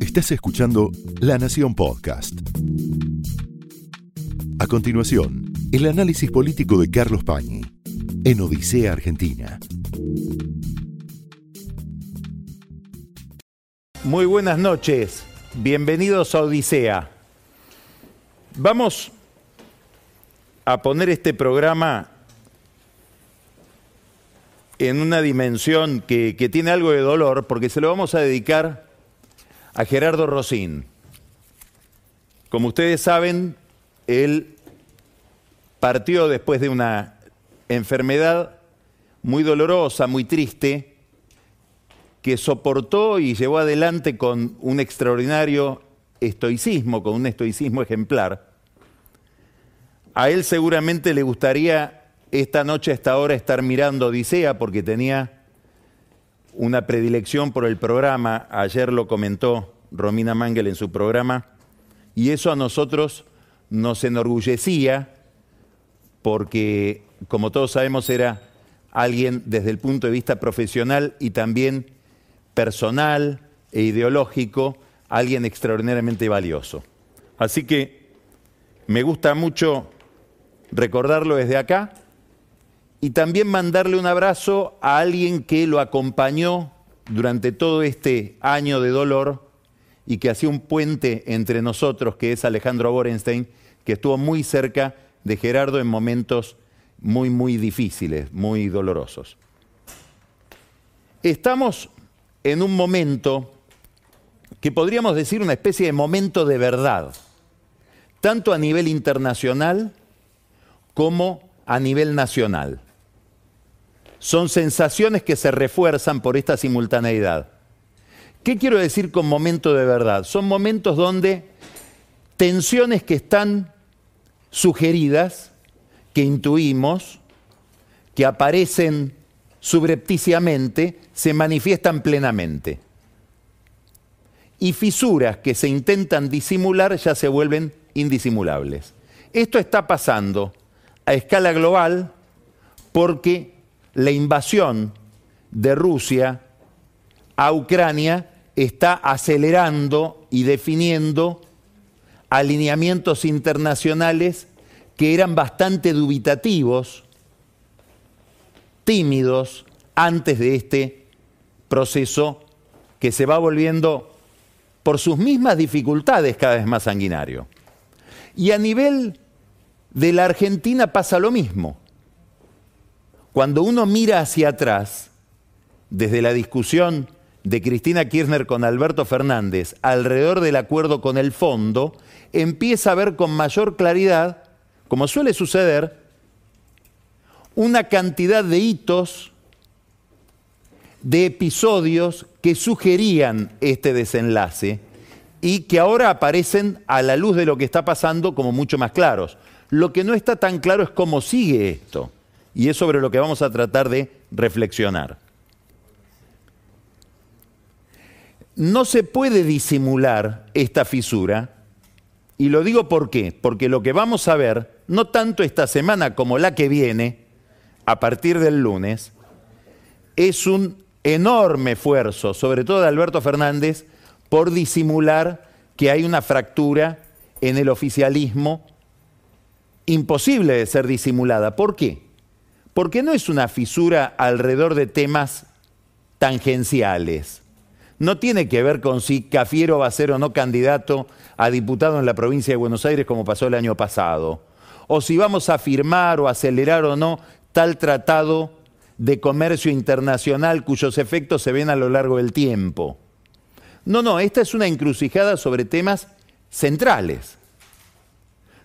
Estás escuchando La Nación Podcast. A continuación, el análisis político de Carlos Pañi en Odisea Argentina. Muy buenas noches, bienvenidos a Odisea. Vamos a poner este programa en una dimensión que, tiene algo de dolor, porque se lo vamos a dedicar a Gerardo Rosín. Como ustedes saben, él partió después de una enfermedad muy dolorosa, muy triste, que soportó y llevó adelante con un extraordinario estoicismo, con un estoicismo ejemplar. A él seguramente le gustaría esta noche a esta hora estar mirando Odisea porque tenía una predilección por el programa, ayer lo comentó Romina Mangel en su programa, y eso a nosotros nos enorgullecía porque, como todos sabemos, era alguien desde el punto de vista profesional y también personal e ideológico, alguien extraordinariamente valioso. Así que me gusta mucho recordarlo desde acá y también mandarle un abrazo a alguien que lo acompañó durante todo este año de dolor y que hacía un puente entre nosotros, que es Alejandro Borenstein, que estuvo muy cerca de Gerardo en momentos muy, muy difíciles, muy dolorosos. Estamos en un momento que podríamos decir una especie de momento de verdad, tanto a nivel internacional como a nivel nacional. Son sensaciones que se refuerzan por esta simultaneidad. ¿Qué quiero decir con momento de verdad? Son momentos donde tensiones que están sugeridas, que intuimos, que aparecen subrepticiamente, se manifiestan plenamente. Y fisuras que se intentan disimular ya se vuelven indisimulables. Esto está pasando a escala global porque la invasión de Rusia a Ucrania está acelerando y definiendo alineamientos internacionales que eran bastante dubitativos, tímidos, antes de este proceso que se va volviendo por sus mismas dificultades cada vez más sanguinario. Y a nivel de la Argentina pasa lo mismo. Cuando uno mira hacia atrás, desde la discusión de Cristina Kirchner con Alberto Fernández alrededor del acuerdo con el fondo, empieza a ver con mayor claridad, como suele suceder, una cantidad de hitos, de episodios que sugerían este desenlace y que ahora aparecen a la luz de lo que está pasando como mucho más claros. Lo que no está tan claro es cómo sigue esto y es sobre lo que vamos a tratar de reflexionar. No se puede disimular esta fisura, y lo digo por qué, porque lo que vamos a ver, no tanto esta semana como la que viene, a partir del lunes, es un enorme esfuerzo, sobre todo de Alberto Fernández, por disimular que hay una fractura en el oficialismo imposible de ser disimulada. ¿Por qué? Porque no es una fisura alrededor de temas tangenciales. No tiene que ver con si Cafiero va a ser o no candidato a diputado en la provincia de Buenos Aires como pasó el año pasado. O si vamos a firmar o acelerar o no tal tratado de comercio internacional cuyos efectos se ven a lo largo del tiempo. No, no, esta es una encrucijada sobre temas centrales.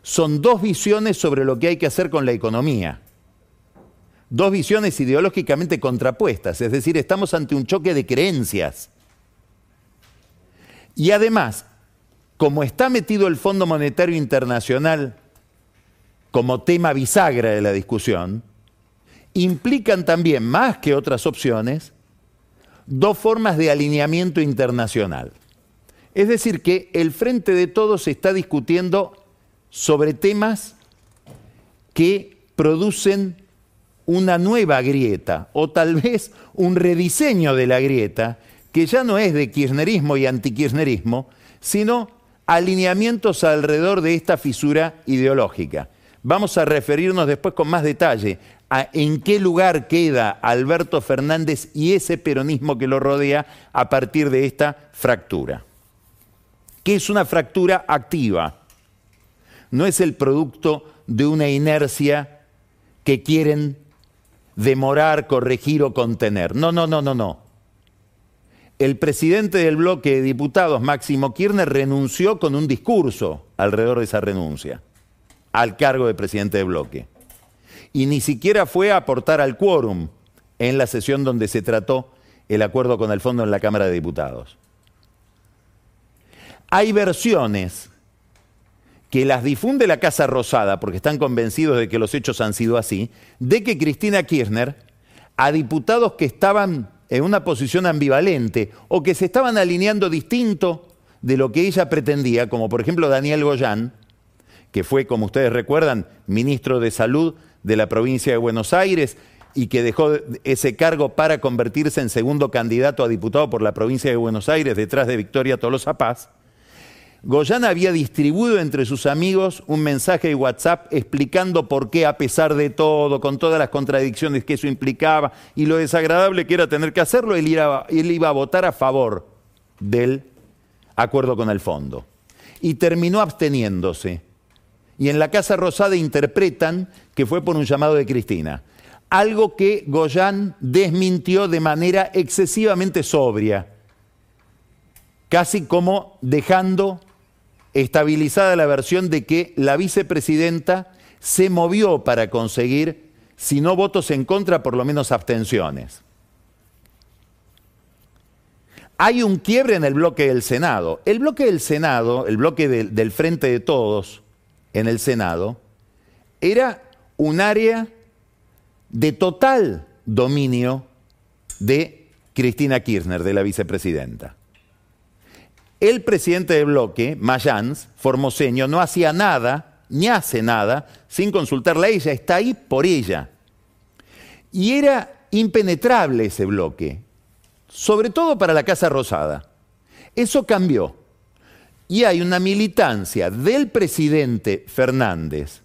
Son dos visiones sobre lo que hay que hacer con la economía dos visiones ideológicamente contrapuestas, es decir, estamos ante un choque de creencias. Y además, como está metido el Fondo Monetario Internacional como tema bisagra de la discusión, implican también, más que otras opciones, dos formas de alineamiento internacional. Es decir, que el Frente de Todos está discutiendo sobre temas que producen una nueva grieta o tal vez un rediseño de la grieta que ya no es de kirchnerismo y antikirchnerismo, sino alineamientos alrededor de esta fisura ideológica. Vamos a referirnos después con más detalle a en qué lugar queda Alberto Fernández y ese peronismo que lo rodea a partir de esta fractura. Que es una fractura activa. No es el producto de una inercia que quieren demorar, corregir o contener. No, no, no, no, no. El presidente del bloque de diputados, Máximo Kirchner, renunció con un discurso alrededor de esa renuncia al cargo de presidente de bloque. Y ni siquiera fue a aportar al quórum en la sesión donde se trató el acuerdo con el fondo en la Cámara de Diputados. Hay versiones que las difunde la Casa Rosada, porque están convencidos de que los hechos han sido así, de que Cristina Kirchner, a diputados que estaban en una posición ambivalente o que se estaban alineando distinto de lo que ella pretendía, como por ejemplo Daniel Goyán, que fue, como ustedes recuerdan, ministro de Salud de la provincia de Buenos Aires y que dejó ese cargo para convertirse en segundo candidato a diputado por la provincia de Buenos Aires detrás de Victoria Tolosa Paz, Goyán había distribuido entre sus amigos un mensaje de WhatsApp explicando por qué, a pesar de todo, con todas las contradicciones que eso implicaba y lo desagradable que era tener que hacerlo, él iba, él iba a votar a favor del acuerdo con el fondo. Y terminó absteniéndose y en la Casa Rosada interpretan que fue por un llamado de Cristina. Algo que Goyán desmintió de manera excesivamente sobria, casi como dejando estabilizada la versión de que la vicepresidenta se movió para conseguir, si no votos en contra, por lo menos abstenciones. Hay un quiebre en el bloque del Senado. El bloque del Senado, el bloque del Frente de Todos, en el Senado, era un área de total dominio de Cristina Kirchner, de la vicepresidenta. El presidente de bloque, Mayans, formoseño, no hacía nada, ni hace nada, sin consultarla a ella, está ahí por ella. Y era impenetrable ese bloque, sobre todo para la Casa Rosada. Eso cambió y hay una militancia del presidente Fernández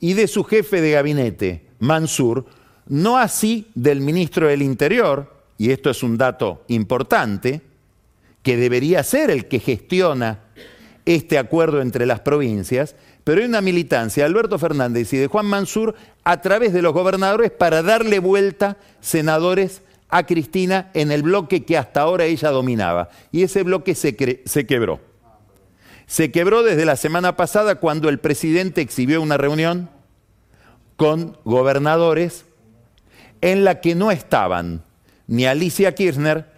y de su jefe de gabinete, Mansur, no así del ministro del Interior, y esto es un dato importante, que debería ser el que gestiona este acuerdo entre las provincias, pero hay una militancia de Alberto Fernández y de Juan Mansur a través de los gobernadores para darle vuelta senadores a Cristina en el bloque que hasta ahora ella dominaba. Y ese bloque se, se quebró. Se quebró desde la semana pasada cuando el presidente exhibió una reunión con gobernadores en la que no estaban ni Alicia Kirchner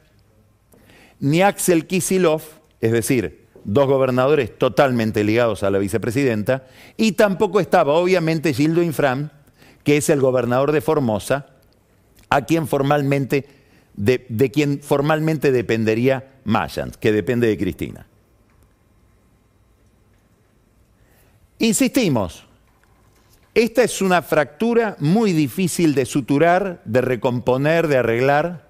ni Axel Kisilov, es decir, dos gobernadores totalmente ligados a la vicepresidenta, y tampoco estaba obviamente Gildo Infram, que es el gobernador de Formosa, a quien formalmente, de, de quien formalmente dependería Mayans, que depende de Cristina. Insistimos, esta es una fractura muy difícil de suturar, de recomponer, de arreglar,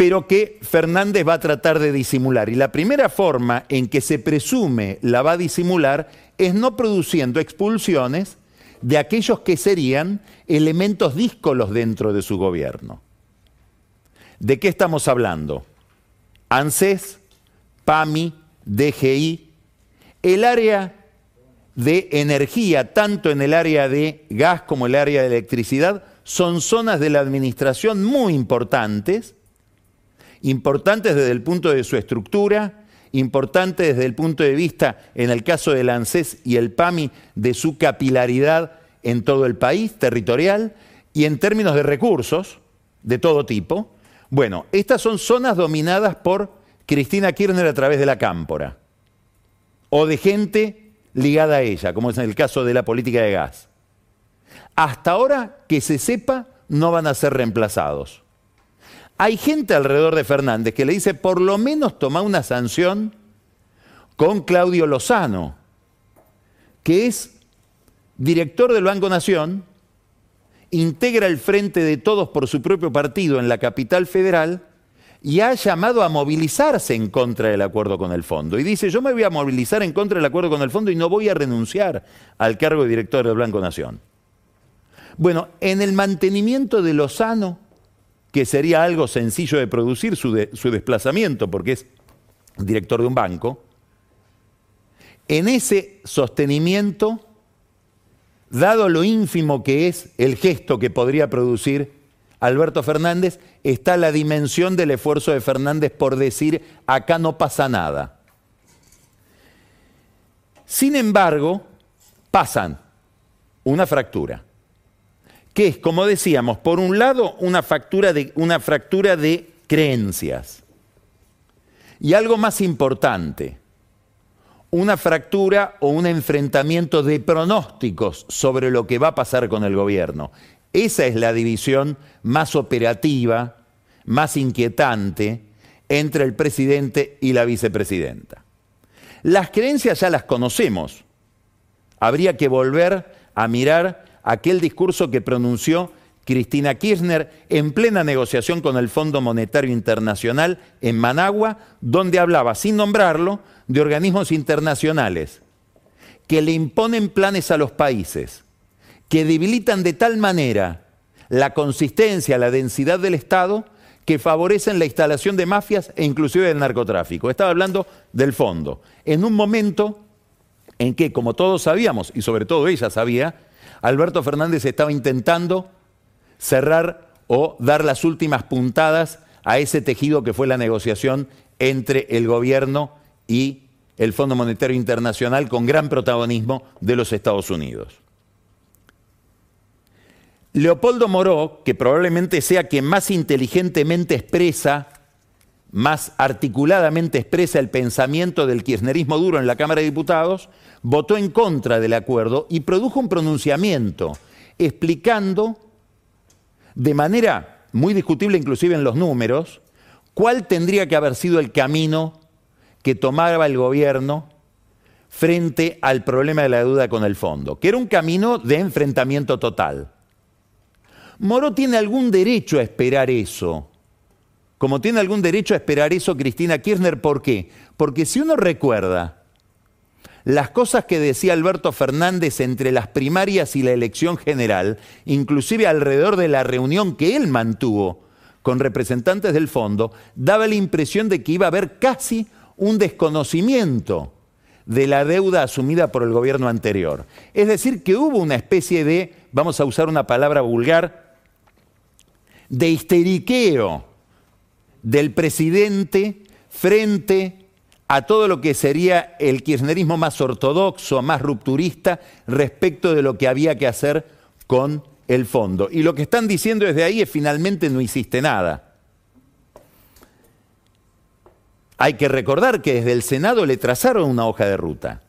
pero que Fernández va a tratar de disimular. Y la primera forma en que se presume la va a disimular es no produciendo expulsiones de aquellos que serían elementos díscolos dentro de su gobierno. ¿De qué estamos hablando? ANSES, PAMI, DGI, el área de energía, tanto en el área de gas como el área de electricidad, son zonas de la administración muy importantes, importantes desde el punto de su estructura, importantes desde el punto de vista, en el caso del ANSES y el PAMI, de su capilaridad en todo el país, territorial, y en términos de recursos de todo tipo. Bueno, estas son zonas dominadas por Cristina Kirchner a través de la cámpora, o de gente ligada a ella, como es en el caso de la política de gas. Hasta ahora, que se sepa, no van a ser reemplazados. Hay gente alrededor de Fernández que le dice, por lo menos toma una sanción con Claudio Lozano, que es director del Banco Nación, integra el frente de todos por su propio partido en la capital federal y ha llamado a movilizarse en contra del acuerdo con el fondo. Y dice, yo me voy a movilizar en contra del acuerdo con el fondo y no voy a renunciar al cargo de director del Blanco Nación. Bueno, en el mantenimiento de Lozano, que sería algo sencillo de producir su, su desplazamiento, porque es director de un banco, en ese sostenimiento, dado lo ínfimo que es el gesto que podría producir Alberto Fernández, está la dimensión del esfuerzo de Fernández por decir, acá no pasa nada. Sin embargo, pasan una fractura, que es, como decíamos, por un lado una, una fractura de creencias y algo más importante, una fractura o un enfrentamiento de pronósticos sobre lo que va a pasar con el gobierno. Esa es la división más operativa, más inquietante entre el presidente y la vicepresidenta. Las creencias ya las conocemos. Habría que volver a mirar aquel discurso que pronunció Cristina Kirchner en plena negociación con el Fondo Monetario Internacional en Managua, donde hablaba, sin nombrarlo, de organismos internacionales que le imponen planes a los países, que debilitan de tal manera la consistencia, la densidad del Estado, que favorecen la instalación de mafias e inclusive del narcotráfico. Estaba hablando del fondo. En un momento en que, como todos sabíamos, y sobre todo ella sabía, Alberto Fernández estaba intentando cerrar o dar las últimas puntadas a ese tejido que fue la negociación entre el gobierno y el Fondo Monetario Internacional con gran protagonismo de los Estados Unidos. Leopoldo Moró, que probablemente sea quien más inteligentemente expresa, más articuladamente expresa el pensamiento del kirchnerismo duro en la Cámara de Diputados, votó en contra del acuerdo y produjo un pronunciamiento explicando de manera muy discutible inclusive en los números, cuál tendría que haber sido el camino que tomaba el gobierno frente al problema de la deuda con el fondo, que era un camino de enfrentamiento total. Moró tiene algún derecho a esperar eso. Como tiene algún derecho a esperar eso Cristina Kirchner, ¿por qué? Porque si uno recuerda las cosas que decía Alberto Fernández entre las primarias y la elección general, inclusive alrededor de la reunión que él mantuvo con representantes del fondo, daba la impresión de que iba a haber casi un desconocimiento de la deuda asumida por el gobierno anterior. Es decir, que hubo una especie de, vamos a usar una palabra vulgar, de histeriqueo del presidente frente a todo lo que sería el kirchnerismo más ortodoxo, más rupturista, respecto de lo que había que hacer con el fondo. Y lo que están diciendo desde ahí es finalmente no hiciste nada. Hay que recordar que desde el Senado le trazaron una hoja de ruta.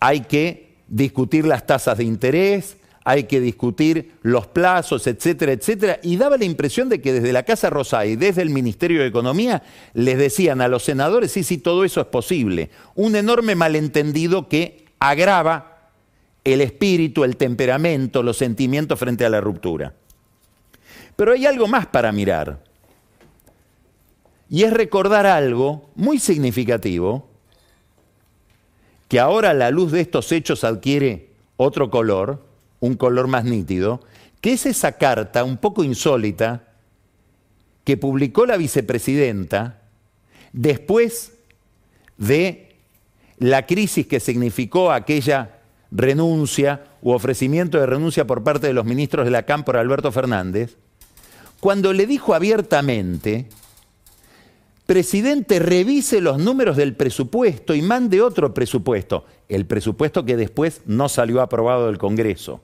Hay que discutir las tasas de interés, hay que discutir los plazos, etcétera, etcétera. Y daba la impresión de que desde la Casa Rosada y desde el Ministerio de Economía les decían a los senadores, sí, sí, todo eso es posible. Un enorme malentendido que agrava el espíritu, el temperamento, los sentimientos frente a la ruptura. Pero hay algo más para mirar. Y es recordar algo muy significativo, que ahora la luz de estos hechos adquiere otro color, un color más nítido, que es esa carta un poco insólita que publicó la vicepresidenta después de la crisis que significó aquella renuncia u ofrecimiento de renuncia por parte de los ministros de la Cámpora Alberto Fernández, cuando le dijo abiertamente, presidente, revise los números del presupuesto y mande otro presupuesto, el presupuesto que después no salió aprobado del Congreso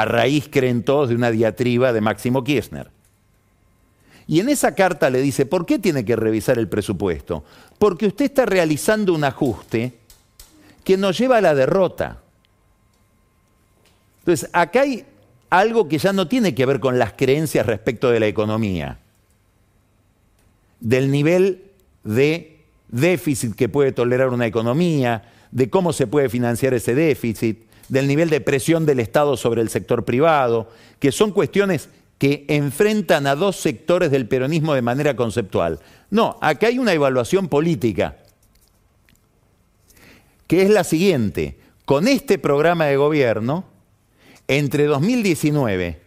a raíz, creen todos, de una diatriba de Máximo Kirchner. Y en esa carta le dice, ¿por qué tiene que revisar el presupuesto? Porque usted está realizando un ajuste que nos lleva a la derrota. Entonces, acá hay algo que ya no tiene que ver con las creencias respecto de la economía, del nivel de déficit que puede tolerar una economía, de cómo se puede financiar ese déficit, del nivel de presión del Estado sobre el sector privado, que son cuestiones que enfrentan a dos sectores del peronismo de manera conceptual. No, acá hay una evaluación política, que es la siguiente. Con este programa de gobierno, entre 2019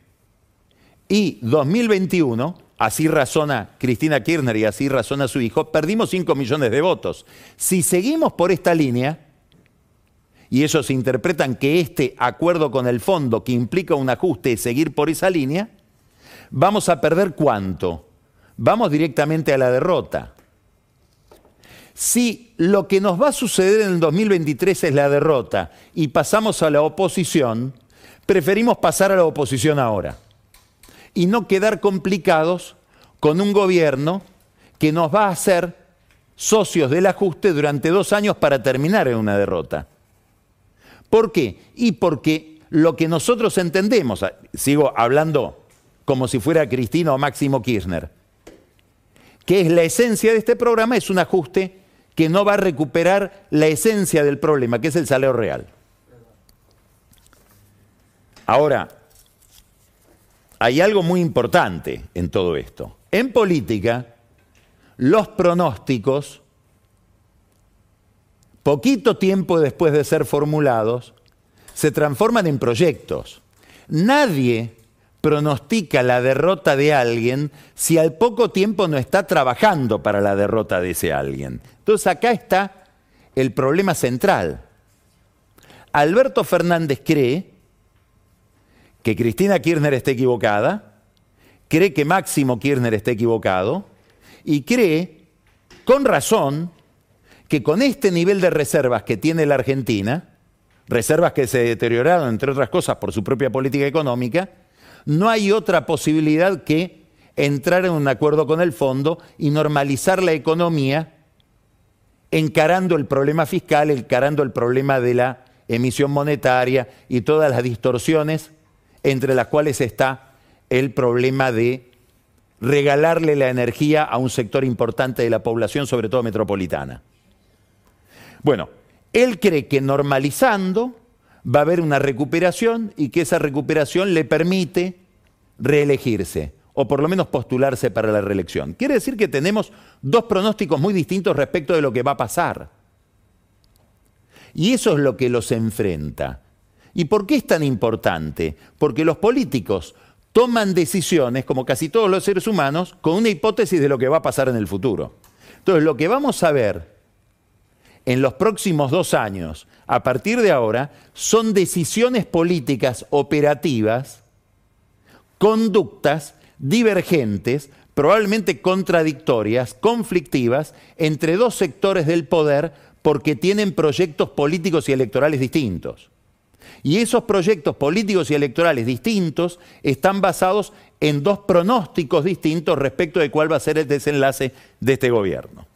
y 2021, así razona Cristina Kirchner y así razona su hijo, perdimos 5 millones de votos. Si seguimos por esta línea, y ellos interpretan que este acuerdo con el fondo, que implica un ajuste, es seguir por esa línea, vamos a perder cuánto? Vamos directamente a la derrota. Si lo que nos va a suceder en el 2023 es la derrota y pasamos a la oposición, preferimos pasar a la oposición ahora y no quedar complicados con un gobierno que nos va a hacer socios del ajuste durante dos años para terminar en una derrota. ¿Por qué? Y porque lo que nosotros entendemos, sigo hablando como si fuera Cristina o Máximo Kirchner, que es la esencia de este programa, es un ajuste que no va a recuperar la esencia del problema, que es el salario real. Ahora, hay algo muy importante en todo esto. En política, los pronósticos, poquito tiempo después de ser formulados, se transforman en proyectos. Nadie pronostica la derrota de alguien si al poco tiempo no está trabajando para la derrota de ese alguien. Entonces acá está el problema central. Alberto Fernández cree que Cristina Kirchner está equivocada, cree que Máximo Kirchner está equivocado y cree, con razón, que con este nivel de reservas que tiene la Argentina, reservas que se deterioraron, entre otras cosas, por su propia política económica, no hay otra posibilidad que entrar en un acuerdo con el fondo y normalizar la economía encarando el problema fiscal, encarando el problema de la emisión monetaria y todas las distorsiones entre las cuales está el problema de regalarle la energía a un sector importante de la población, sobre todo metropolitana. Bueno, él cree que normalizando va a haber una recuperación y que esa recuperación le permite reelegirse o por lo menos postularse para la reelección. Quiere decir que tenemos dos pronósticos muy distintos respecto de lo que va a pasar. Y eso es lo que los enfrenta. ¿Y por qué es tan importante? Porque los políticos toman decisiones, como casi todos los seres humanos, con una hipótesis de lo que va a pasar en el futuro. Entonces, lo que vamos a ver en los próximos dos años, a partir de ahora, son decisiones políticas operativas, conductas divergentes, probablemente contradictorias, conflictivas, entre dos sectores del poder porque tienen proyectos políticos y electorales distintos. Y esos proyectos políticos y electorales distintos están basados en dos pronósticos distintos respecto de cuál va a ser el desenlace de este gobierno.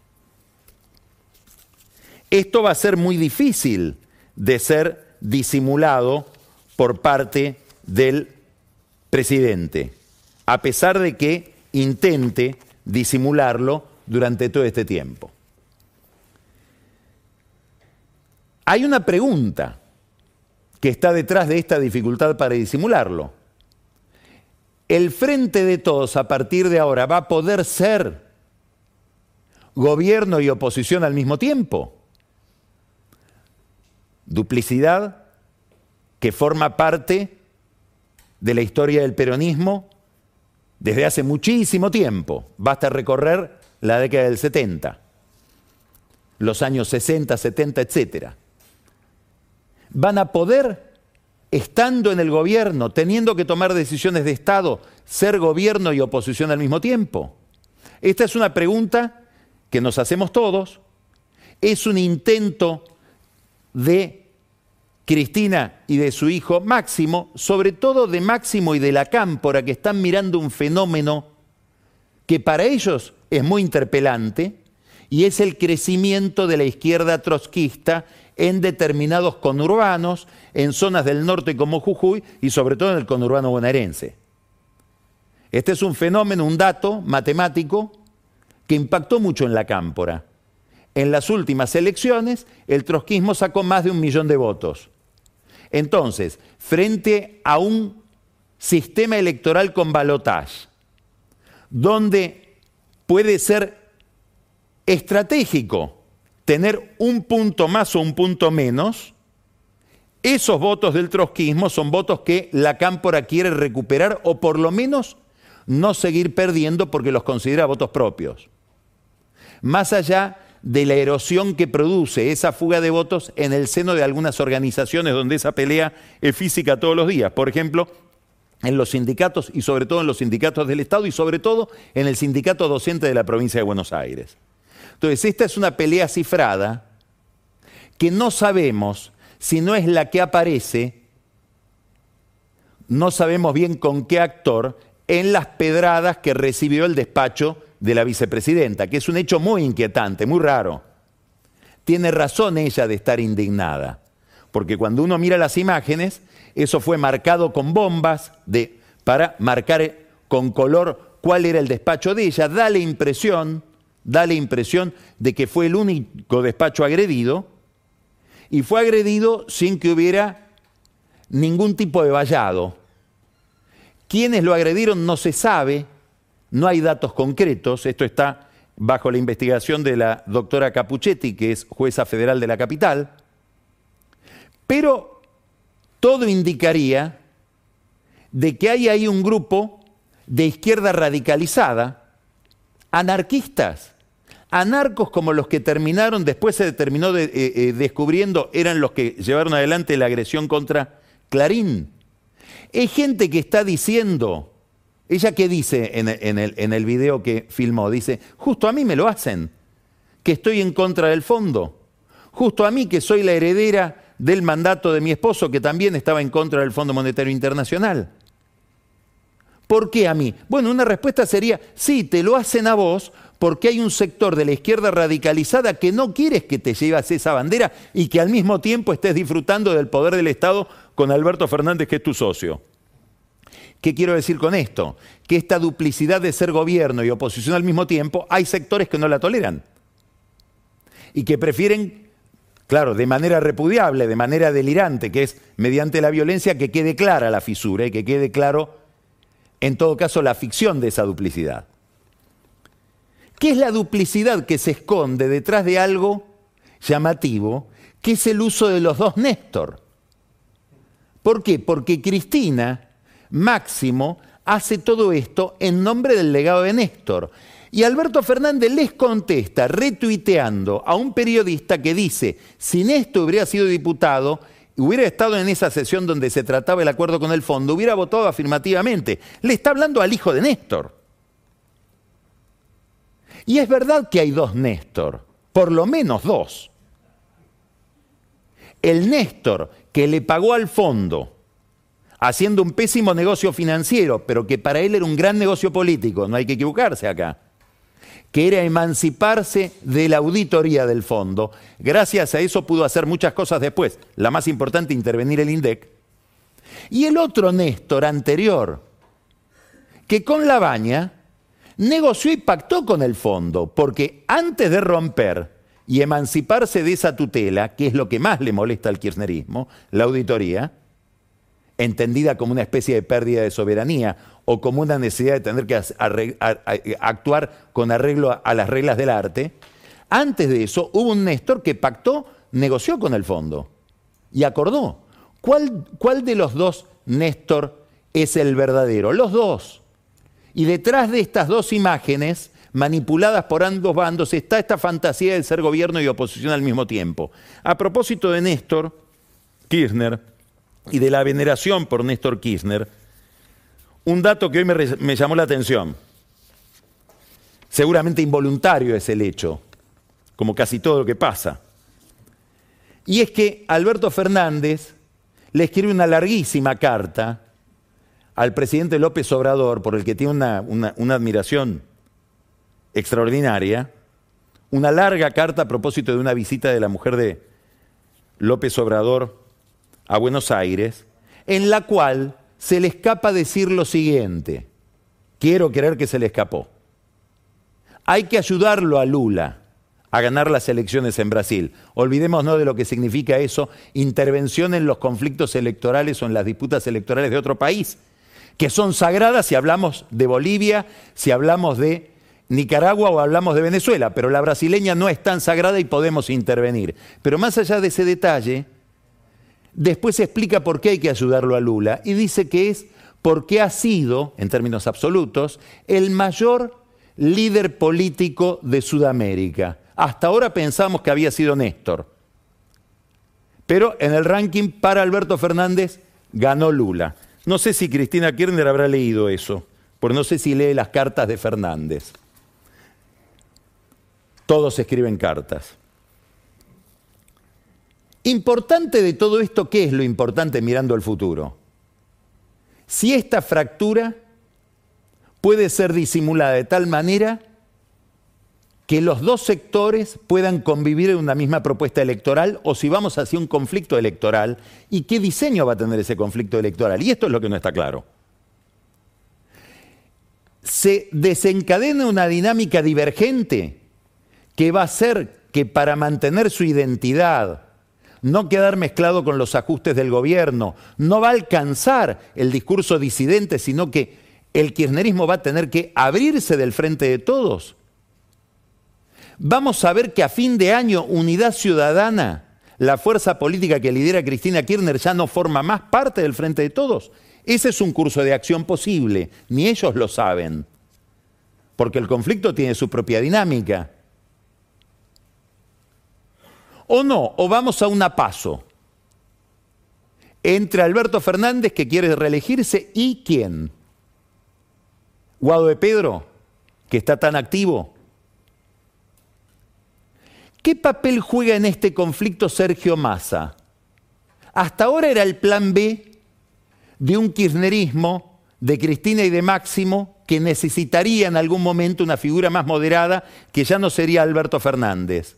Esto va a ser muy difícil de ser disimulado por parte del presidente, a pesar de que intente disimularlo durante todo este tiempo. Hay una pregunta que está detrás de esta dificultad para disimularlo. El frente de todos a partir de ahora va a poder ser gobierno y oposición al mismo tiempo duplicidad que forma parte de la historia del peronismo desde hace muchísimo tiempo. Basta recorrer la década del 70, los años 60, 70, etc. Van a poder, estando en el gobierno, teniendo que tomar decisiones de Estado, ser gobierno y oposición al mismo tiempo. Esta es una pregunta que nos hacemos todos. Es un intento de Cristina y de su hijo Máximo, sobre todo de Máximo y de la Cámpora, que están mirando un fenómeno que para ellos es muy interpelante, y es el crecimiento de la izquierda trotskista en determinados conurbanos, en zonas del norte como Jujuy y sobre todo en el conurbano bonaerense. Este es un fenómeno, un dato matemático que impactó mucho en la Cámpora en las últimas elecciones, el trotskismo sacó más de un millón de votos. Entonces, frente a un sistema electoral con balotage, donde puede ser estratégico tener un punto más o un punto menos, esos votos del trotskismo son votos que la cámpora quiere recuperar o por lo menos no seguir perdiendo porque los considera votos propios. Más allá de la erosión que produce esa fuga de votos en el seno de algunas organizaciones donde esa pelea es física todos los días. Por ejemplo, en los sindicatos y sobre todo en los sindicatos del Estado y sobre todo en el sindicato docente de la provincia de Buenos Aires. Entonces, esta es una pelea cifrada que no sabemos si no es la que aparece, no sabemos bien con qué actor, en las pedradas que recibió el despacho de la vicepresidenta, que es un hecho muy inquietante, muy raro. Tiene razón ella de estar indignada, porque cuando uno mira las imágenes, eso fue marcado con bombas de, para marcar con color cuál era el despacho de ella, da la impresión, da la impresión de que fue el único despacho agredido, y fue agredido sin que hubiera ningún tipo de vallado. Quiénes lo agredieron no se sabe, no hay datos concretos, esto está bajo la investigación de la doctora Capuchetti, que es jueza federal de la capital, pero todo indicaría de que hay ahí un grupo de izquierda radicalizada, anarquistas, anarcos como los que terminaron, después se terminó de, eh, eh, descubriendo, eran los que llevaron adelante la agresión contra Clarín. Es gente que está diciendo, ella qué dice en, el, en el video que filmó, dice, justo a mí me lo hacen, que estoy en contra del fondo, justo a mí que soy la heredera del mandato de mi esposo que también estaba en contra del Fondo Monetario Internacional. ¿Por qué a mí? Bueno, una respuesta sería, sí, te lo hacen a vos porque hay un sector de la izquierda radicalizada que no quieres que te llevas esa bandera y que al mismo tiempo estés disfrutando del poder del Estado con Alberto Fernández, que es tu socio. ¿Qué quiero decir con esto? Que esta duplicidad de ser gobierno y oposición al mismo tiempo, hay sectores que no la toleran y que prefieren, claro, de manera repudiable, de manera delirante, que es mediante la violencia, que quede clara la fisura y que quede claro, en todo caso, la ficción de esa duplicidad. ¿Qué es la duplicidad que se esconde detrás de algo llamativo, que es el uso de los dos Néstor? ¿Por qué? Porque Cristina Máximo hace todo esto en nombre del legado de Néstor. Y Alberto Fernández les contesta retuiteando a un periodista que dice, si Néstor hubiera sido diputado, hubiera estado en esa sesión donde se trataba el acuerdo con el fondo, hubiera votado afirmativamente. Le está hablando al hijo de Néstor. Y es verdad que hay dos Néstor, por lo menos dos. El Néstor que le pagó al fondo haciendo un pésimo negocio financiero, pero que para él era un gran negocio político, no hay que equivocarse acá, que era emanciparse de la auditoría del fondo. Gracias a eso pudo hacer muchas cosas después, la más importante, intervenir el INDEC. Y el otro Néstor anterior, que con la baña negoció y pactó con el fondo, porque antes de romper y emanciparse de esa tutela, que es lo que más le molesta al kirchnerismo, la auditoría, entendida como una especie de pérdida de soberanía o como una necesidad de tener que actuar con arreglo a las reglas del arte, antes de eso hubo un Néstor que pactó, negoció con el fondo y acordó. ¿Cuál, cuál de los dos Néstor es el verdadero? Los dos. Y detrás de estas dos imágenes, manipuladas por ambos bandos, está esta fantasía de ser gobierno y oposición al mismo tiempo. A propósito de Néstor, Kirchner, y de la veneración por Néstor Kirchner, un dato que hoy me, llamó la atención. Seguramente involuntario es el hecho, como casi todo lo que pasa. Y es que Alberto Fernández le escribe una larguísima carta al presidente López Obrador, por el que tiene una, una, admiración extraordinaria, una larga carta a propósito de una visita de la mujer de López Obrador a Buenos Aires, en la cual se le escapa decir lo siguiente. Quiero creer que se le escapó. Hay que ayudarlo a Lula a ganar las elecciones en Brasil. Olvidémonos de lo que significa eso, intervención en los conflictos electorales o en las disputas electorales de otro país. que son sagradas si hablamos de Bolivia, si hablamos de Nicaragua o hablamos de Venezuela, pero la brasileña no es tan sagrada y podemos intervenir. Pero más allá de ese detalle, después explica por qué hay que ayudarlo a Lula y dice que es porque ha sido, en términos absolutos, el mayor líder político de Sudamérica. Hasta ahora pensamos que había sido Néstor. Pero en el ranking para Alberto Fernández ganó Lula. No sé si Cristina Kirchner habrá leído eso, porque no sé si lee las cartas de Fernández. Todos escriben cartas. Importante de todo esto, ¿qué es lo importante mirando al futuro? Si esta fractura puede ser disimulada de tal manera que los dos sectores puedan convivir en una misma propuesta electoral o si vamos hacia un conflicto electoral y qué diseño va a tener ese conflicto electoral. Y esto es lo que no está claro. Se desencadena una dinámica divergente que va a hacer que para mantener su identidad, no quedar mezclado con los ajustes del gobierno, no va a alcanzar el discurso disidente, sino que el kirchnerismo va a tener que abrirse del frente de todos. Vamos a ver que a fin de año Unidad Ciudadana, la fuerza política que lidera Cristina Kirchner, ya no forma más parte del frente de todos. Ese es un curso de acción posible, ni ellos lo saben, porque el conflicto tiene su propia dinámica. O no, o vamos a una paso entre Alberto Fernández, que quiere reelegirse, y quién. Guado de Pedro, que está tan activo. ¿Qué papel juega en este conflicto Sergio Massa? Hasta ahora era el plan B de un kirchnerismo de Cristina y de Máximo que necesitaría en algún momento una figura más moderada que ya no sería Alberto Fernández.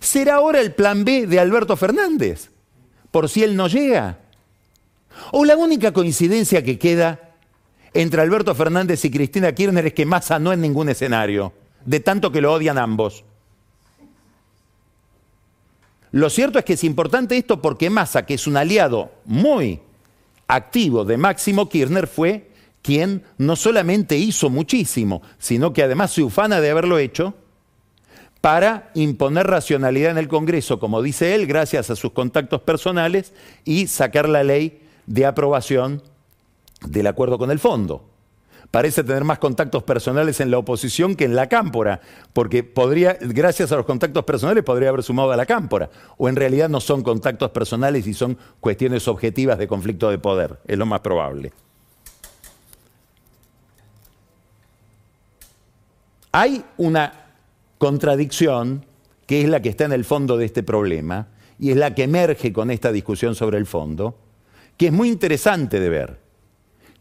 ¿Será ahora el plan B de Alberto Fernández? Por si él no llega. ¿O la única coincidencia que queda entre Alberto Fernández y Cristina Kirchner es que Massa no en ningún escenario, de tanto que lo odian ambos? Lo cierto es que es importante esto porque Massa, que es un aliado muy activo de Máximo Kirchner, fue quien no solamente hizo muchísimo, sino que además se ufana de haberlo hecho para imponer racionalidad en el Congreso, como dice él, gracias a sus contactos personales, y sacar la ley de aprobación del acuerdo con el fondo. Parece tener más contactos personales en la oposición que en la cámpora, porque podría, gracias a los contactos personales, podría haber sumado a la cámpora. O en realidad no son contactos personales y son cuestiones objetivas de conflicto de poder, es lo más probable. Hay una contradicción, que es la que está en el fondo de este problema, y es la que emerge con esta discusión sobre el fondo, que es muy interesante de ver.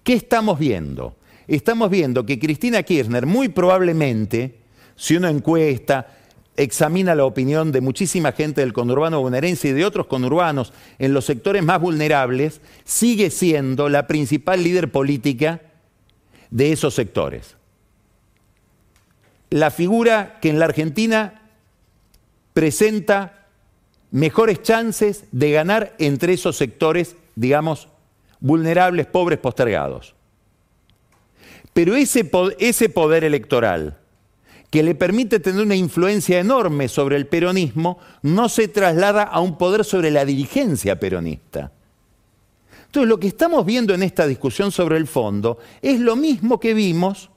¿Qué estamos viendo? Estamos viendo que Cristina Kirchner muy probablemente, si uno encuesta, examina la opinión de muchísima gente del conurbano bonaerense y de otros conurbanos en los sectores más vulnerables, sigue siendo la principal líder política de esos sectores la figura que en la Argentina presenta mejores chances de ganar entre esos sectores, digamos, vulnerables, pobres, postergados. Pero ese, poder electoral, que le permite tener una influencia enorme sobre el peronismo, no se traslada a un poder sobre la dirigencia peronista. Entonces, lo que estamos viendo en esta discusión sobre el fondo es lo mismo que vimos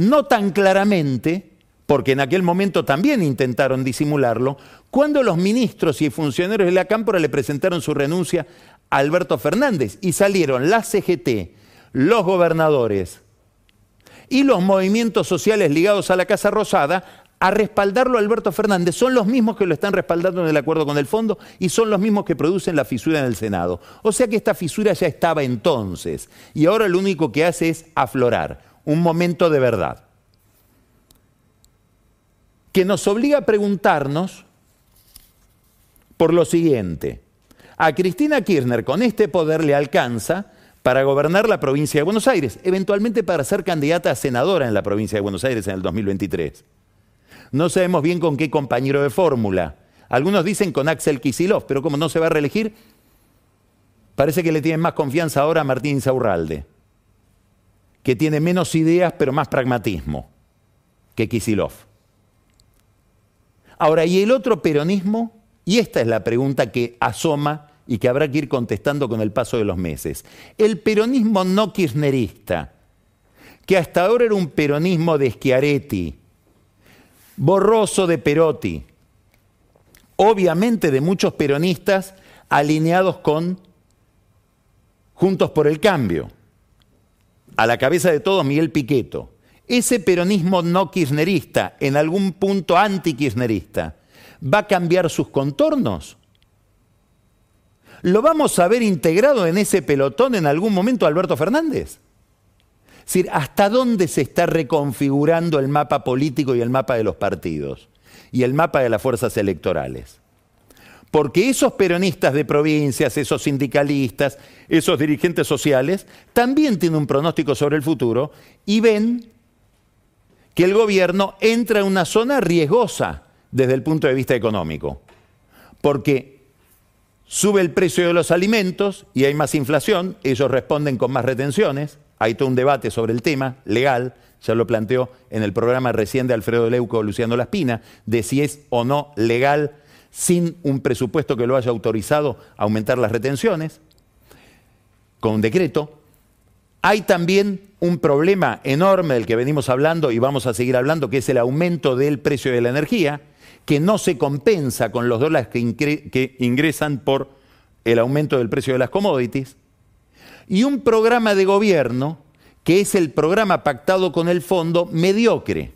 no tan claramente, porque en aquel momento también intentaron disimularlo, cuando los ministros y funcionarios de la Cámpora le presentaron su renuncia a Alberto Fernández y salieron la CGT, los gobernadores y los movimientos sociales ligados a la Casa Rosada a respaldarlo a Alberto Fernández. Son los mismos que lo están respaldando en el acuerdo con el fondo y son los mismos que producen la fisura en el Senado. O sea que esta fisura ya estaba entonces y ahora lo único que hace es aflorar un momento de verdad, que nos obliga a preguntarnos por lo siguiente. A Cristina Kirchner con este poder le alcanza para gobernar la provincia de Buenos Aires, eventualmente para ser candidata a senadora en la provincia de Buenos Aires en el 2023. No sabemos bien con qué compañero de fórmula. Algunos dicen con Axel Kisilov, pero como no se va a reelegir, parece que le tienen más confianza ahora a Martín Insaurralde, que tiene menos ideas pero más pragmatismo que Kisilov. Ahora, ¿y el otro peronismo? Y esta es la pregunta que asoma y que habrá que ir contestando con el paso de los meses. El peronismo no kirchnerista, que hasta ahora era un peronismo de Schiaretti, borroso de Perotti, obviamente de muchos peronistas alineados con Juntos por el Cambio. A la cabeza de todos Miguel Piqueto. Ese peronismo no kirchnerista, en algún punto anti-kirchnerista, ¿va a cambiar sus contornos? ¿Lo vamos a ver integrado en ese pelotón en algún momento Alberto Fernández? Es decir, ¿hasta dónde se está reconfigurando el mapa político y el mapa de los partidos? Y el mapa de las fuerzas electorales. Porque esos peronistas de provincias, esos sindicalistas, esos dirigentes sociales, también tienen un pronóstico sobre el futuro y ven que el gobierno entra en una zona riesgosa desde el punto de vista económico. Porque sube el precio de los alimentos y hay más inflación, ellos responden con más retenciones, hay todo un debate sobre el tema, legal, ya lo planteó en el programa recién de Alfredo Leuco Luciano Laspina, de si es o no legal sin un presupuesto que lo haya autorizado a aumentar las retenciones, con un decreto. Hay también un problema enorme del que venimos hablando y vamos a seguir hablando, que es el aumento del precio de la energía, que no se compensa con los dólares que, ingresan por el aumento del precio de las commodities. Y un programa de gobierno que es el programa pactado con el fondo mediocre.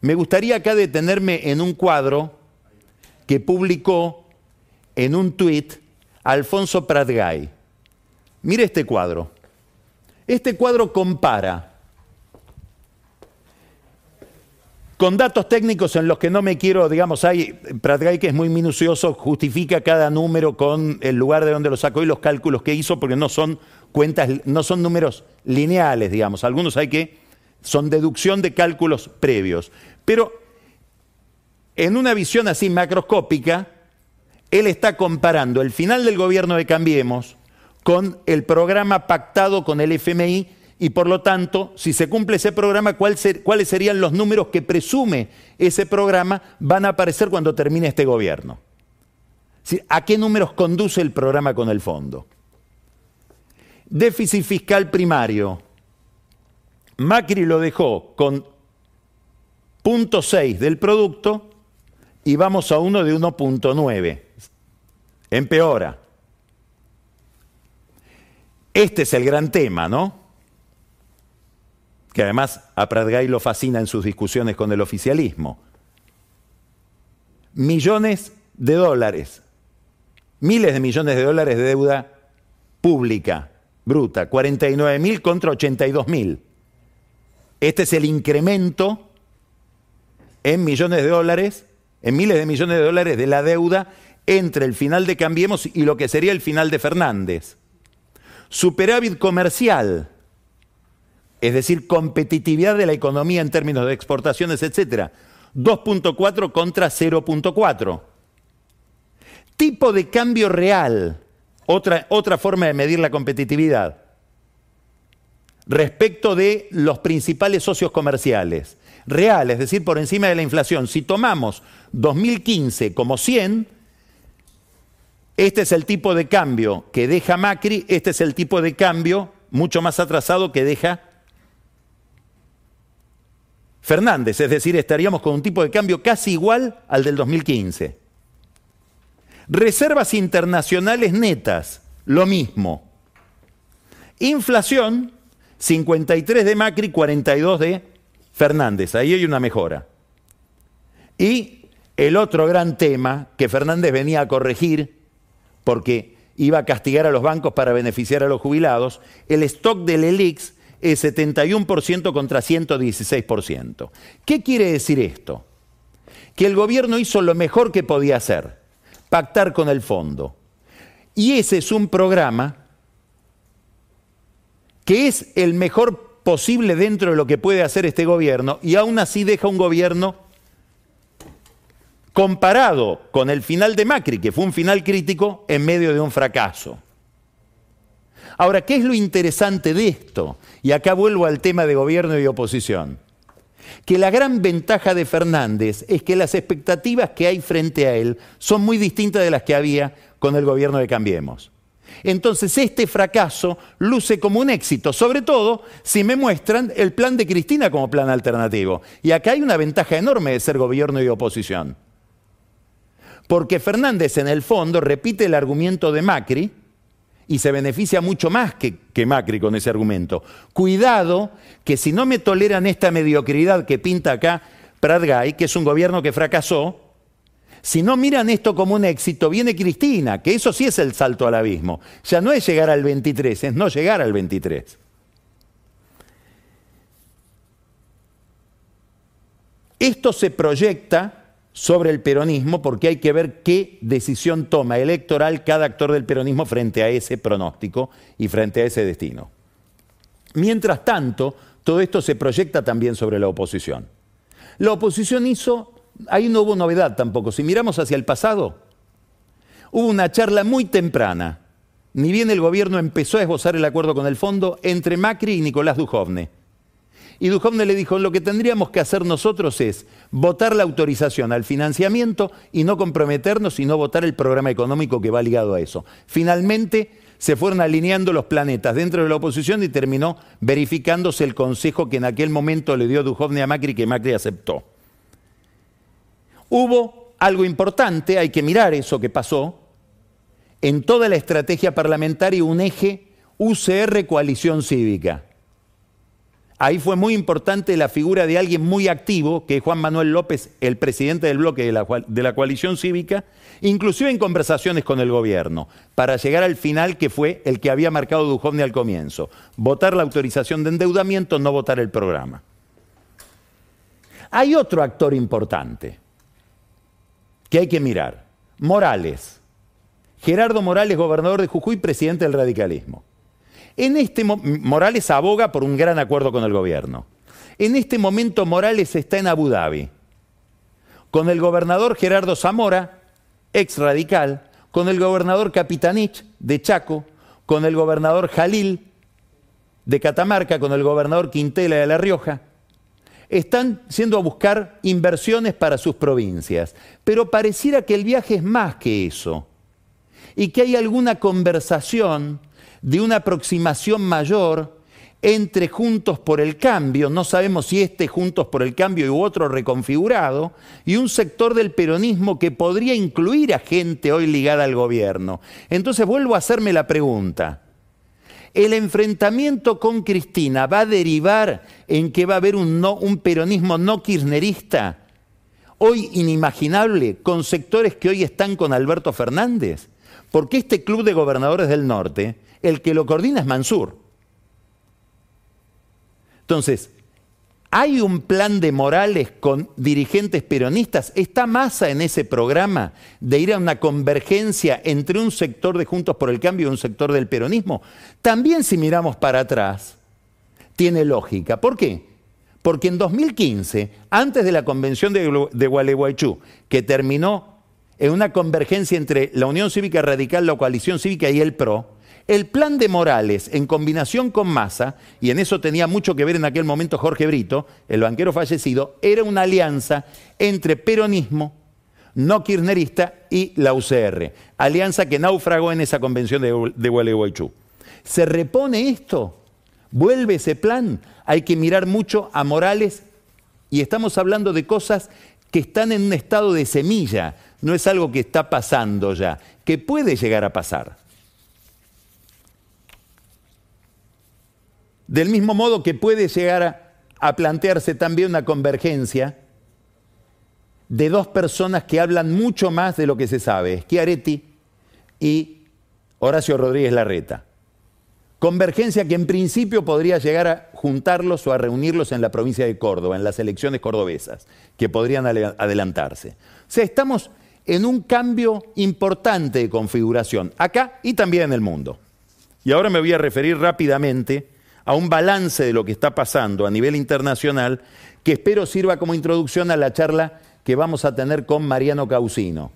Me gustaría acá detenerme en un cuadro que publicó en un tuit Alfonso Pratgay. Mire este cuadro. Este cuadro compara con datos técnicos en los que no me quiero, digamos, hay, Pratgay que es muy minucioso, justifica cada número con el lugar de donde lo sacó y los cálculos que hizo, porque no son cuentas, no son números lineales, digamos, algunos hay que, son deducción de cálculos previos. Pero en una visión así macroscópica, él está comparando el final del gobierno de Cambiemos con el programa pactado con el FMI y por lo tanto, si se cumple ese programa, ¿cuáles serían los números que presume ese programa van a aparecer cuando termine este gobierno? ¿A qué números conduce el programa con el fondo? Déficit fiscal primario. Macri lo dejó con 0.6 del producto y vamos a uno de 1.9. Empeora. Este es el gran tema, ¿no? Que además a Pratgay lo fascina en sus discusiones con el oficialismo. Millones de dólares, miles de millones de dólares de deuda pública, bruta, 49 mil contra 82 mil. Este es el incremento en millones de dólares en miles de millones de dólares de la deuda entre el final de Cambiemos y lo que sería el final de Fernández. Superávit comercial, es decir, competitividad de la economía en términos de exportaciones, etc. 2.4 contra 0.4. Tipo de cambio real, otra, otra forma de medir la competitividad, respecto de los principales socios comerciales real, es decir, por encima de la inflación. Si tomamos 2015 como 100, este es el tipo de cambio que deja Macri, este es el tipo de cambio mucho más atrasado que deja Fernández, es decir, estaríamos con un tipo de cambio casi igual al del 2015. Reservas internacionales netas, lo mismo. Inflación, 53 de Macri, 42 de Fernández, ahí hay una mejora. Y el otro gran tema que Fernández venía a corregir, porque iba a castigar a los bancos para beneficiar a los jubilados, el stock del ELIX es 71% contra 116%. ¿Qué quiere decir esto? Que el gobierno hizo lo mejor que podía hacer, pactar con el fondo. Y ese es un programa que es el mejor posible dentro de lo que puede hacer este gobierno y aún así deja un gobierno comparado con el final de Macri, que fue un final crítico, en medio de un fracaso. Ahora, ¿qué es lo interesante de esto? Y acá vuelvo al tema de gobierno y oposición. Que la gran ventaja de Fernández es que las expectativas que hay frente a él son muy distintas de las que había con el gobierno de Cambiemos. Entonces este fracaso luce como un éxito, sobre todo si me muestran el plan de Cristina como plan alternativo. Y acá hay una ventaja enorme de ser gobierno y oposición. Porque Fernández en el fondo repite el argumento de Macri, y se beneficia mucho más que, Macri con ese argumento. Cuidado que si no me toleran esta mediocridad que pinta acá Prat que es un gobierno que fracasó, si no miran esto como un éxito, viene Cristina, que eso sí es el salto al abismo. Ya no es llegar al 23, es no llegar al 23. Esto se proyecta sobre el peronismo porque hay que ver qué decisión toma electoral cada actor del peronismo frente a ese pronóstico y frente a ese destino. Mientras tanto, todo esto se proyecta también sobre la oposición. La oposición hizo, ahí no hubo novedad tampoco, si miramos hacia el pasado, hubo una charla muy temprana, ni bien el gobierno empezó a esbozar el acuerdo con el fondo entre Macri y Nicolás Dujovne y Duhovne le dijo, lo que tendríamos que hacer nosotros es votar la autorización al financiamiento y no comprometernos y no votar el programa económico que va ligado a eso. Finalmente se fueron alineando los planetas dentro de la oposición y terminó verificándose el consejo que en aquel momento le dio Duhovne a Macri que Macri aceptó. Hubo algo importante, hay que mirar eso que pasó, en toda la estrategia parlamentaria un eje UCR coalición cívica. Ahí fue muy importante la figura de alguien muy activo, que es Juan Manuel López, el presidente del bloque de la, coalición cívica, inclusive en conversaciones con el gobierno, para llegar al final que fue el que había marcado Dujovne al comienzo. Votar la autorización de endeudamiento, no votar el programa. Hay otro actor importante que hay que mirar. Morales. Gerardo Morales, gobernador de Jujuy, presidente del radicalismo. En este Morales aboga por un gran acuerdo con el gobierno. En este momento Morales está en Abu Dhabi, con el gobernador Gerardo Zamora, ex radical, con el gobernador Capitanich de Chaco, con el gobernador Jalil de Catamarca, con el gobernador Quintela de La Rioja. Están siendo a buscar inversiones para sus provincias, pero pareciera que el viaje es más que eso y que hay alguna conversación de una aproximación mayor entre Juntos por el Cambio, no sabemos si este Juntos por el Cambio u otro reconfigurado, y un sector del peronismo que podría incluir a gente hoy ligada al gobierno. Entonces vuelvo a hacerme la pregunta. ¿El enfrentamiento con Cristina va a derivar en que va a haber un, peronismo no kirchnerista, hoy inimaginable, con sectores que hoy están con Alberto Fernández? Porque este club de gobernadores del norte el que lo coordina es Mansur. Entonces, ¿hay un plan de Morales con dirigentes peronistas? ¿Está Massa en ese programa de ir a una convergencia entre un sector de Juntos por el Cambio y un sector del peronismo? También si miramos para atrás, tiene lógica. ¿Por qué? Porque en 2015, antes de la convención de, de Gualeguaychú, que terminó en una convergencia entre la Unión Cívica Radical, la Coalición Cívica y el PRO, el plan de Morales, en combinación con Massa, y en eso tenía mucho que ver en aquel momento Jorge Brito, el banquero fallecido, era una alianza entre peronismo, no kirchnerista y la UCR, alianza que naufragó en esa convención de, de Gualeguaychú. ¿Se repone esto? ¿Vuelve ese plan? Hay que mirar mucho a Morales y estamos hablando de cosas que están en un estado de semilla, no es algo que está pasando ya, que puede llegar a pasar. Del mismo modo que puede llegar a, plantearse también una convergencia de dos personas que hablan mucho más de lo que se sabe, Schiaretti y Horacio Rodríguez Larreta. Convergencia que en principio podría llegar a juntarlos o a reunirlos en la provincia de Córdoba, en las elecciones cordobesas, que podrían adelantarse. O sea, estamos en un cambio importante de configuración, acá y también en el mundo. Y ahora me voy a referir rápidamente a un balance de lo que está pasando a nivel internacional que espero sirva como introducción a la charla que vamos a tener con Mariano Causino,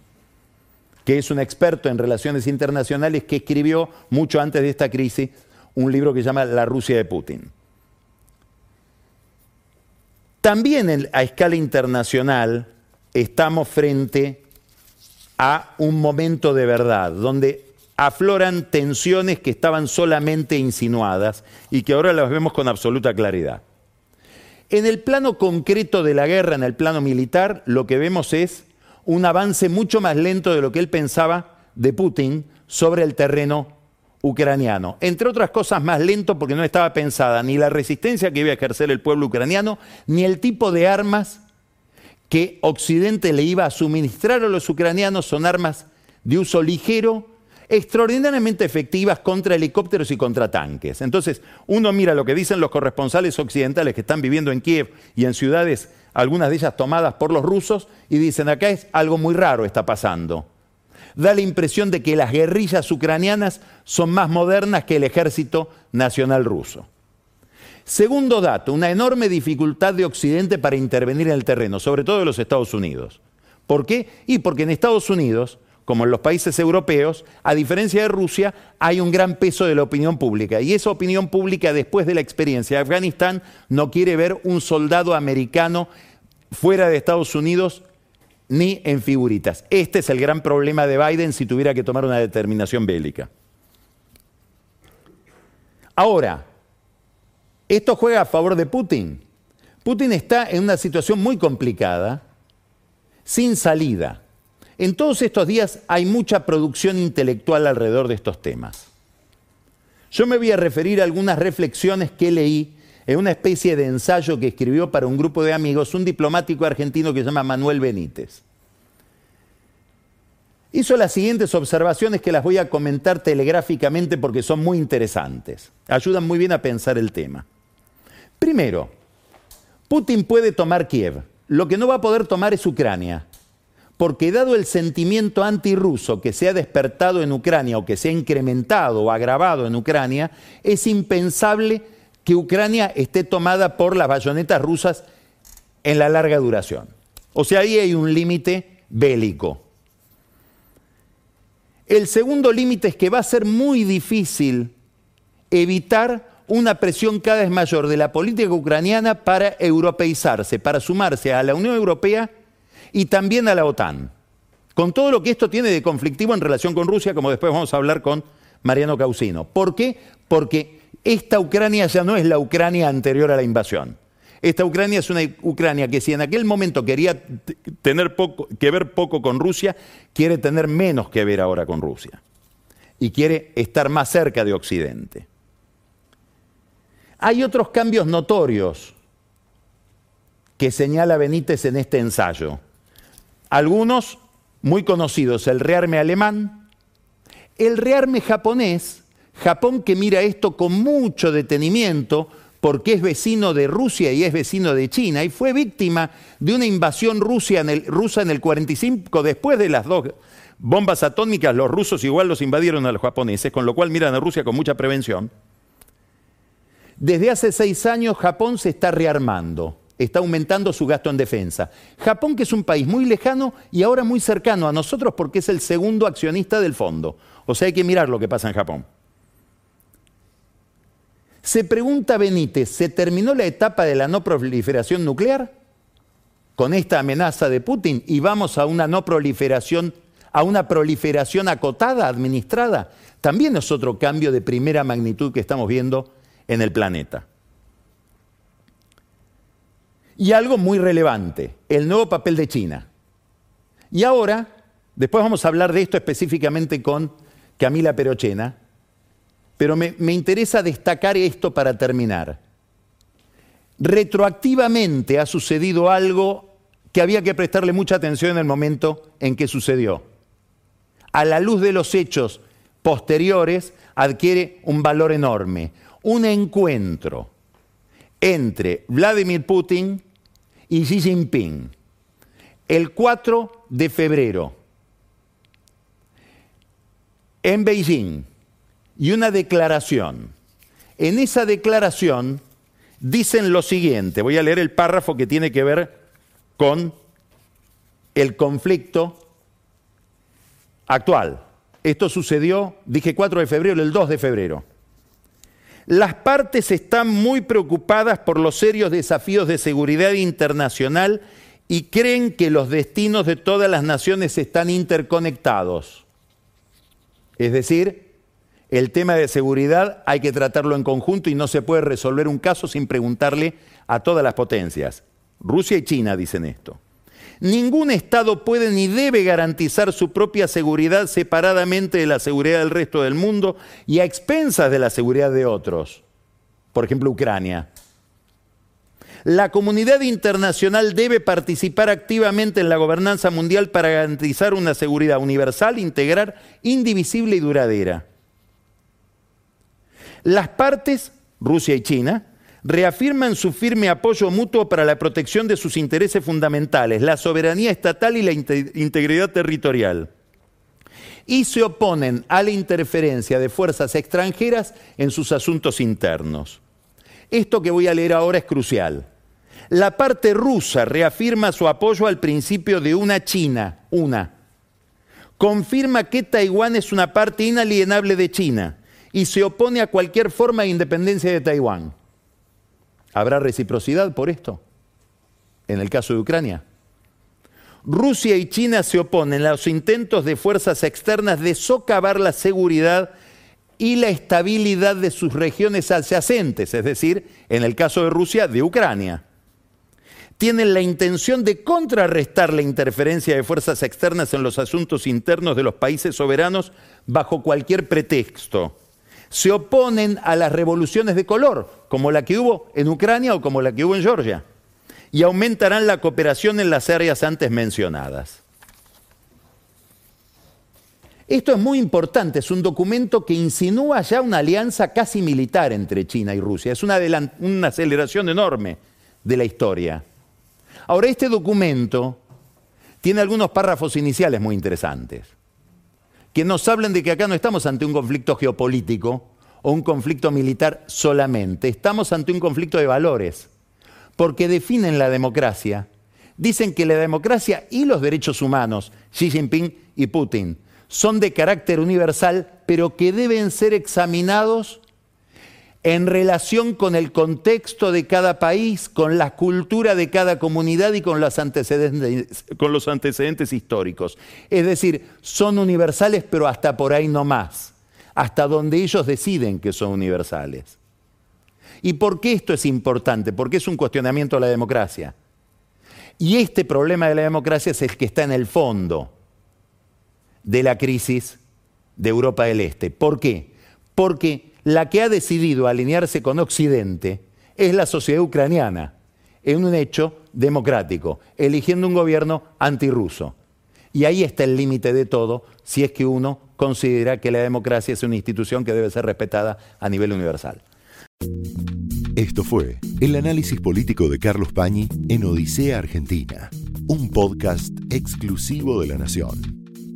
que es un experto en relaciones internacionales, que escribió mucho antes de esta crisis un libro que se llama La Rusia de Putin. También a escala internacional estamos frente a un momento de verdad, donde afloran tensiones que estaban solamente insinuadas y que ahora las vemos con absoluta claridad. En el plano concreto de la guerra, en el plano militar, lo que vemos es un avance mucho más lento de lo que él pensaba de Putin sobre el terreno ucraniano. Entre otras cosas, más lento porque no estaba pensada ni la resistencia que iba a ejercer el pueblo ucraniano, ni el tipo de armas que Occidente le iba a suministrar a los ucranianos. Son armas de uso ligero, extraordinariamente efectivas contra helicópteros y contra tanques. Entonces, uno mira lo que dicen los corresponsales occidentales que están viviendo en Kiev y en ciudades, algunas de ellas tomadas por los rusos, y dicen, acá es algo muy raro está pasando. Da la impresión de que las guerrillas ucranianas son más modernas que el ejército nacional ruso. Segundo dato, una enorme dificultad de Occidente para intervenir en el terreno, sobre todo de los Estados Unidos. ¿Por qué? Y porque en Estados Unidos como en los países europeos, a diferencia de Rusia, hay un gran peso de la opinión pública. Y esa opinión pública, después de la experiencia de Afganistán, no quiere ver un soldado americano fuera de Estados Unidos ni en figuritas. Este es el gran problema de Biden si tuviera que tomar una determinación bélica. Ahora, esto juega a favor de Putin. Putin está en una situación muy complicada, sin salida. En todos estos días hay mucha producción intelectual alrededor de estos temas. Yo me voy a referir a algunas reflexiones que leí en una especie de ensayo que escribió para un grupo de amigos un diplomático argentino que se llama Manuel Benítez. Hizo las siguientes observaciones que las voy a comentar telegráficamente porque son muy interesantes. Ayudan muy bien a pensar el tema. Primero, Putin puede tomar Kiev. Lo que no va a poder tomar es Ucrania porque dado el sentimiento antirruso que se ha despertado en Ucrania o que se ha incrementado o agravado en Ucrania, es impensable que Ucrania esté tomada por las bayonetas rusas en la larga duración. O sea, ahí hay un límite bélico. El segundo límite es que va a ser muy difícil evitar una presión cada vez mayor de la política ucraniana para europeizarse, para sumarse a la Unión Europea y también a la OTAN. Con todo lo que esto tiene de conflictivo en relación con Rusia, como después vamos a hablar con Mariano Causino. ¿Por qué? Porque esta Ucrania ya no es la Ucrania anterior a la invasión. Esta Ucrania es una Ucrania que si en aquel momento quería tener poco, que ver poco con Rusia, quiere tener menos que ver ahora con Rusia. Y quiere estar más cerca de Occidente. Hay otros cambios notorios que señala Benítez en este ensayo. Algunos muy conocidos, el rearme alemán, el rearme japonés, Japón que mira esto con mucho detenimiento porque es vecino de Rusia y es vecino de China y fue víctima de una invasión rusa en el, rusa en el 45 después de las dos bombas atómicas, los rusos igual los invadieron a los japoneses, con lo cual miran a Rusia con mucha prevención. Desde hace seis años Japón se está rearmando está aumentando su gasto en defensa. Japón, que es un país muy lejano y ahora muy cercano a nosotros porque es el segundo accionista del fondo. O sea, hay que mirar lo que pasa en Japón. Se pregunta Benítez, ¿se terminó la etapa de la no proliferación nuclear? Con esta amenaza de Putin y vamos a una no proliferación, a una proliferación acotada, administrada. También es otro cambio de primera magnitud que estamos viendo en el planeta. Y algo muy relevante, el nuevo papel de China. Y ahora, después vamos a hablar de esto específicamente con Camila Perochena, pero me, me interesa destacar esto para terminar. Retroactivamente ha sucedido algo que había que prestarle mucha atención en el momento en que sucedió. A la luz de los hechos posteriores adquiere un valor enorme. Un encuentro entre Vladimir Putin y Xi Jinping el 4 de febrero en Beijing y una declaración. En esa declaración dicen lo siguiente, voy a leer el párrafo que tiene que ver con el conflicto actual. Esto sucedió, dije 4 de febrero, el 2 de febrero. Las partes están muy preocupadas por los serios desafíos de seguridad internacional y creen que los destinos de todas las naciones están interconectados. Es decir, el tema de seguridad hay que tratarlo en conjunto y no se puede resolver un caso sin preguntarle a todas las potencias. Rusia y China dicen esto. Ningún Estado puede ni debe garantizar su propia seguridad separadamente de la seguridad del resto del mundo y a expensas de la seguridad de otros. Por ejemplo, Ucrania. La comunidad internacional debe participar activamente en la gobernanza mundial para garantizar una seguridad universal, integral, indivisible y duradera. Las partes, Rusia y China, reafirman su firme apoyo mutuo para la protección de sus intereses fundamentales, la soberanía estatal y la integridad territorial. Y se oponen a la interferencia de fuerzas extranjeras en sus asuntos internos. Esto que voy a leer ahora es crucial. La parte rusa reafirma su apoyo al principio de una China, una. Confirma que Taiwán es una parte inalienable de China y se opone a cualquier forma de independencia de Taiwán. ¿Habrá reciprocidad por esto? En el caso de Ucrania. Rusia y China se oponen a los intentos de fuerzas externas de socavar la seguridad y la estabilidad de sus regiones adyacentes, es decir, en el caso de Rusia, de Ucrania. Tienen la intención de contrarrestar la interferencia de fuerzas externas en los asuntos internos de los países soberanos bajo cualquier pretexto se oponen a las revoluciones de color, como la que hubo en Ucrania o como la que hubo en Georgia, y aumentarán la cooperación en las áreas antes mencionadas. Esto es muy importante, es un documento que insinúa ya una alianza casi militar entre China y Rusia, es una, una aceleración enorme de la historia. Ahora, este documento tiene algunos párrafos iniciales muy interesantes que nos hablen de que acá no estamos ante un conflicto geopolítico o un conflicto militar solamente, estamos ante un conflicto de valores, porque definen la democracia. Dicen que la democracia y los derechos humanos, Xi Jinping y Putin, son de carácter universal, pero que deben ser examinados en relación con el contexto de cada país, con la cultura de cada comunidad y con los antecedentes, históricos. Es decir, son universales, pero hasta por ahí no más, hasta donde ellos deciden que son universales. ¿Y por qué esto es importante? Porque es un cuestionamiento a la democracia. Y este problema de la democracia es el que está en el fondo de la crisis de Europa del Este. ¿Por qué? Porque la que ha decidido alinearse con Occidente es la sociedad ucraniana, en un hecho democrático, eligiendo un gobierno antirruso. Y ahí está el límite de todo si es que uno considera que la democracia es una institución que debe ser respetada a nivel universal. Esto fue el análisis político de Carlos Pañi en Odisea Argentina, un podcast exclusivo de la Nación.